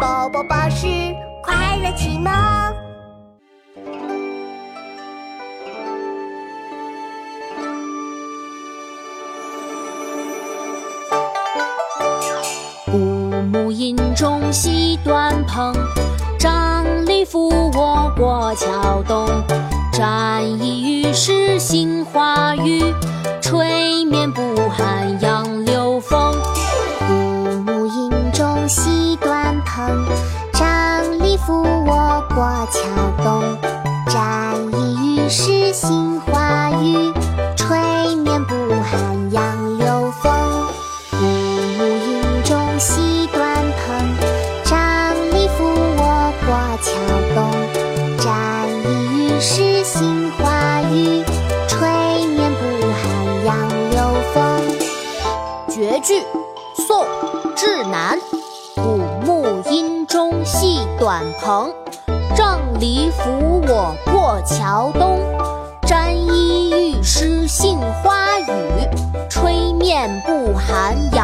宝宝巴士快乐启蒙。古木阴中戏短篷，张力扶我过桥东。战衣欲湿杏花雨，吹面不寒短篷，张力扶我过桥东。沾衣欲湿杏花雨，吹面不寒杨柳风。古木阴中西短篷，张力扶我过桥东。沾衣欲湿杏花雨，吹面不寒杨柳风。绝句，宋·智南。中戏短篷正藜扶我过桥东沾衣欲湿杏花雨吹面不寒杨